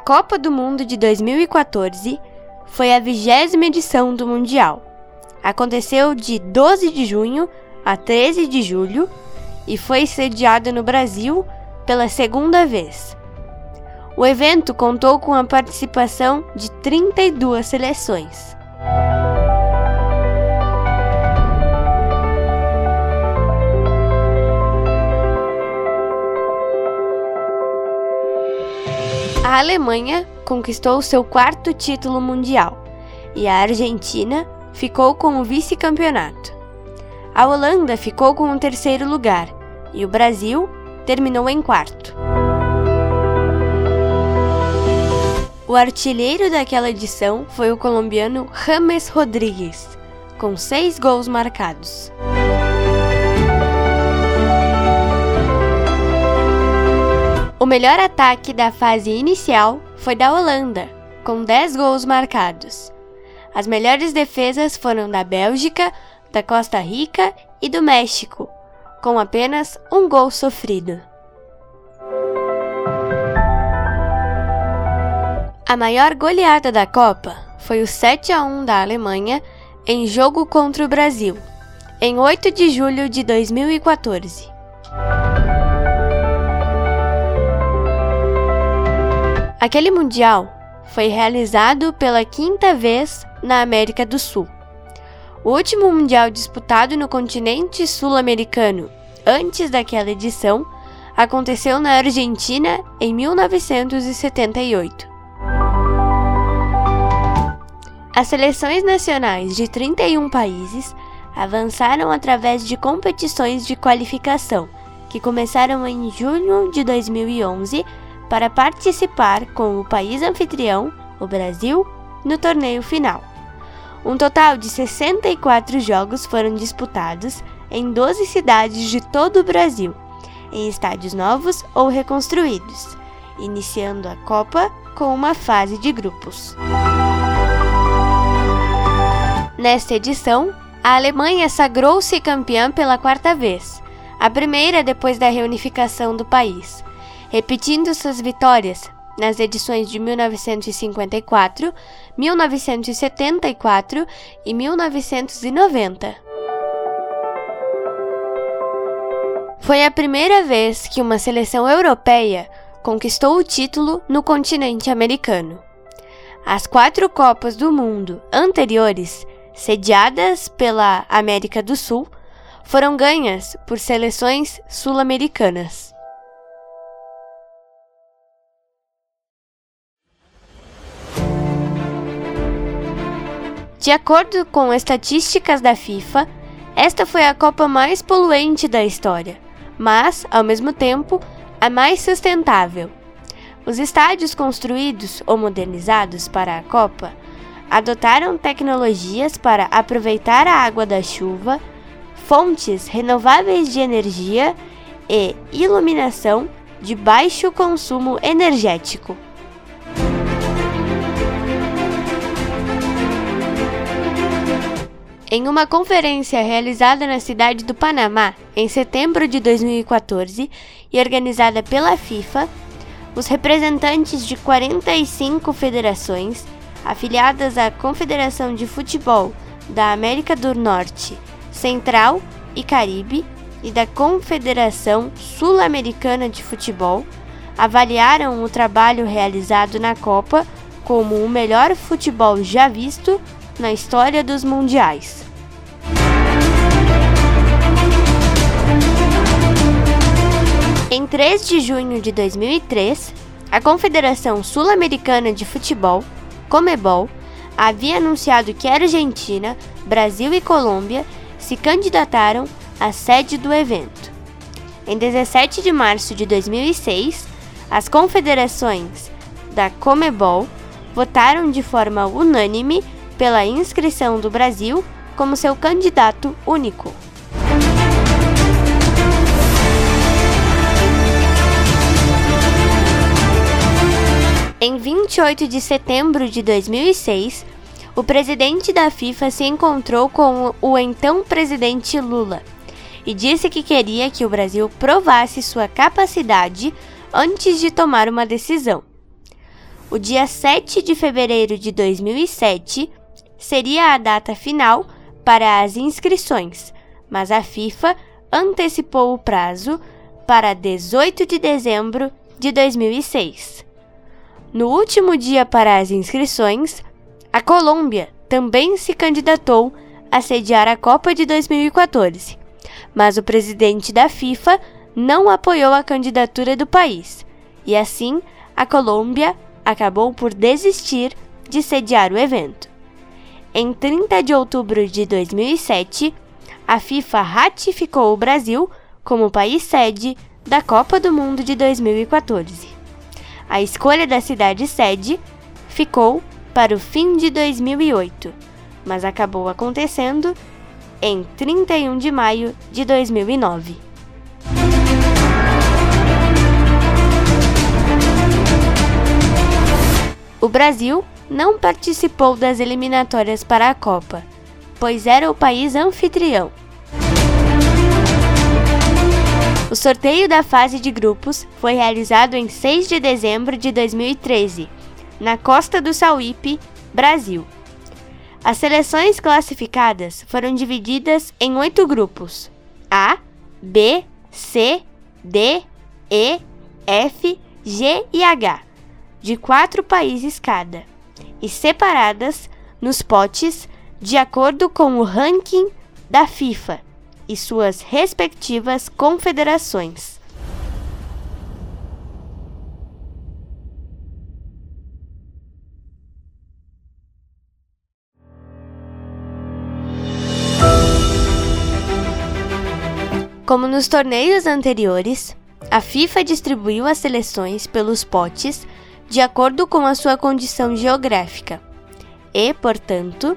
Copa do Mundo de 2014 foi a vigésima edição do Mundial. Aconteceu de 12 de junho a 13 de julho e foi sediada no Brasil pela segunda vez. O evento contou com a participação de 32 seleções. A Alemanha conquistou seu quarto título mundial e a Argentina ficou com o vice-campeonato. A Holanda ficou com o terceiro lugar e o Brasil terminou em quarto. O artilheiro daquela edição foi o colombiano James Rodrigues, com seis gols marcados. O melhor ataque da fase inicial foi da Holanda, com 10 gols marcados. As melhores defesas foram da Bélgica, da Costa Rica e do México, com apenas um gol sofrido. A maior goleada da Copa foi o 7 a 1 da Alemanha em jogo contra o Brasil, em 8 de julho de 2014. Aquele Mundial foi realizado pela quinta vez na América do Sul. O último Mundial disputado no continente sul-americano antes daquela edição aconteceu na Argentina em 1978. As seleções nacionais de 31 países avançaram através de competições de qualificação, que começaram em junho de 2011 para participar com o país anfitrião, o Brasil, no torneio final. Um total de 64 jogos foram disputados em 12 cidades de todo o Brasil, em estádios novos ou reconstruídos, iniciando a Copa com uma fase de grupos. Nesta edição, a Alemanha sagrou-se campeã pela quarta vez, a primeira depois da reunificação do país, repetindo suas vitórias nas edições de 1954, 1974 e 1990. Foi a primeira vez que uma seleção europeia conquistou o título no continente americano. As quatro Copas do Mundo anteriores sediadas pela América do Sul, foram ganhas por seleções sul-americanas. De acordo com estatísticas da FIFA, esta foi a Copa mais poluente da história, mas, ao mesmo tempo, a mais sustentável. Os estádios construídos ou modernizados para a Copa adotaram tecnologias para aproveitar a água da chuva, fontes renováveis de energia e iluminação de baixo consumo energético. Em uma conferência realizada na cidade do Panamá em setembro de 2014 e organizada pela FIFA, os representantes de 45 federações afiliadas à Confederação de Futebol da América do Norte, Central e Caribe e da Confederação Sul-Americana de Futebol, avaliaram o trabalho realizado na Copa como o melhor futebol já visto na história dos mundiais. Em 3 de junho de 2003, a Confederação Sul-Americana de Futebol Comebol havia anunciado que Argentina, Brasil e Colômbia se candidataram à sede do evento. Em 17 de março de 2006, as confederações da Comebol votaram de forma unânime pela inscrição do Brasil como seu candidato único. Em 28 de setembro de 2006, o presidente da FIFA se encontrou com o então presidente Lula e disse que queria que o Brasil provasse sua capacidade antes de tomar uma decisão. o dia 7 de fevereiro de 2007 seria a data final para as inscrições, mas a FIFA antecipou o prazo para 18 de dezembro de 2006. No último dia para as inscrições, a Colômbia também se candidatou a sediar a Copa de 2014, mas o presidente da FIFA não apoiou a candidatura do país, e assim a Colômbia acabou por desistir de sediar o evento. Em 30 de outubro de 2007, a FIFA ratificou o Brasil como país sede da Copa do Mundo de 2014. A escolha da cidade sede ficou para o fim de 2008, mas acabou acontecendo em 31 de maio de 2009. O Brasil não participou das eliminatórias para a Copa, pois era o país anfitrião. O sorteio da fase de grupos foi realizado em 6 de dezembro de 2013, na costa do Sauípe, Brasil. As seleções classificadas foram divididas em oito grupos: A, B, C, D, E, F, G e H, de quatro países cada, e separadas nos potes de acordo com o ranking da FIFA e suas respectivas confederações. Como nos torneios anteriores, a FIFA distribuiu as seleções pelos potes de acordo com a sua condição geográfica e, portanto,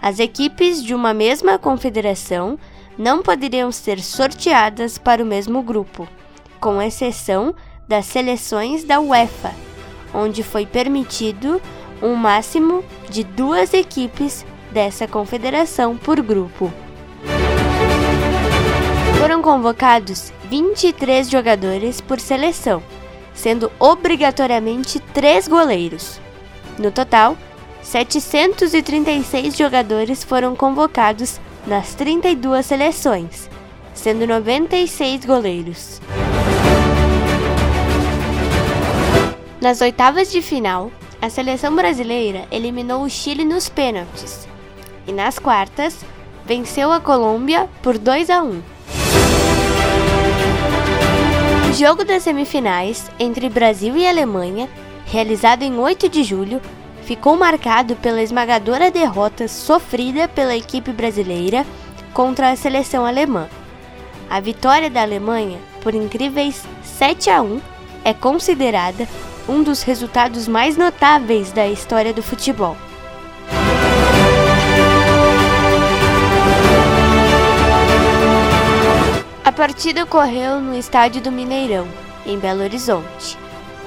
as equipes de uma mesma confederação não poderiam ser sorteadas para o mesmo grupo, com exceção das seleções da UEFA, onde foi permitido um máximo de duas equipes dessa confederação por grupo. Foram convocados 23 jogadores por seleção, sendo obrigatoriamente três goleiros. No total, 736 jogadores foram convocados nas 32 seleções, sendo 96 goleiros. Nas oitavas de final, a seleção brasileira eliminou o Chile nos pênaltis e nas quartas venceu a Colômbia por 2 a 1. O jogo das semifinais entre Brasil e Alemanha, realizado em 8 de julho, ficou marcado pela esmagadora derrota sofrida pela equipe brasileira contra a seleção alemã. A vitória da Alemanha, por incríveis 7 a 1, é considerada um dos resultados mais notáveis da história do futebol. Partida ocorreu no estádio do Mineirão, em Belo Horizonte,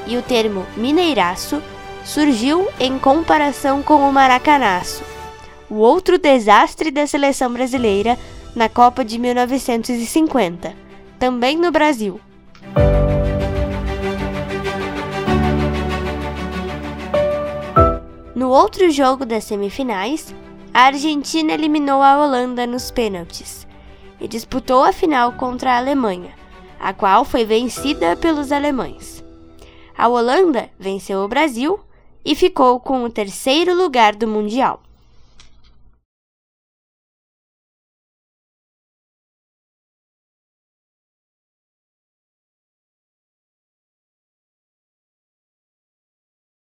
e o termo Mineiraço surgiu em comparação com o Maracanaço, o outro desastre da seleção brasileira na Copa de 1950, também no Brasil. No outro jogo das semifinais, a Argentina eliminou a Holanda nos pênaltis e disputou a final contra a Alemanha, a qual foi vencida pelos alemães. A Holanda venceu o Brasil e ficou com o terceiro lugar do Mundial.